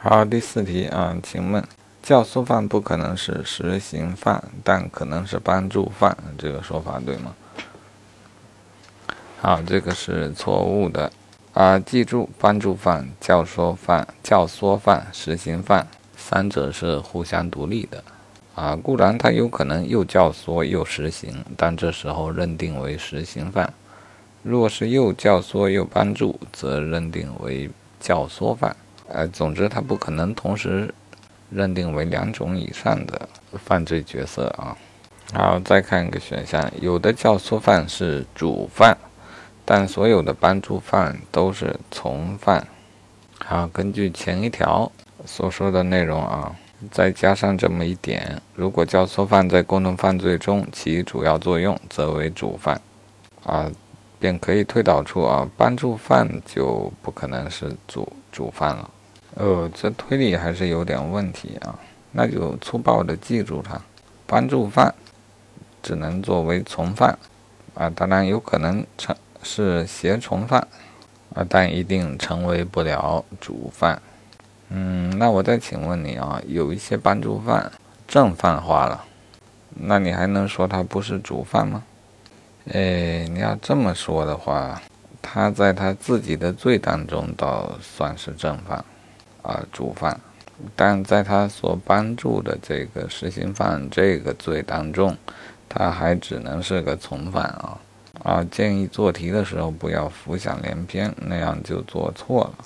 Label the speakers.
Speaker 1: 好，第四题啊，请问教唆犯不可能是实行犯，但可能是帮助犯，这个说法对吗？好，这个是错误的啊！记住，帮助犯、教唆犯、教唆犯、实行犯，三者是互相独立的啊。固然他有可能又教唆又实行，但这时候认定为实行犯；若是又教唆又帮助，则认定为教唆犯。呃，总之他不可能同时认定为两种以上的犯罪角色啊。好，再看一个选项，有的教唆犯是主犯。但所有的帮助犯都是从犯。好，根据前一条所说的内容啊，再加上这么一点：如果教唆犯在共同犯罪中起主要作用，则为主犯。啊，便可以推导出啊，帮助犯就不可能是主主犯了。呃，这推理还是有点问题啊。那就粗暴的记住它：帮助犯只能作为从犯。啊，当然有可能成。是胁从犯，啊，但一定成为不了主犯。嗯，那我再请问你啊，有一些帮助犯正犯化了，那你还能说他不是主犯吗？哎，你要这么说的话，他在他自己的罪当中倒算是正犯，啊，主犯，但在他所帮助的这个实行犯这个罪当中，他还只能是个从犯啊。啊，建议做题的时候不要浮想联翩，那样就做错了。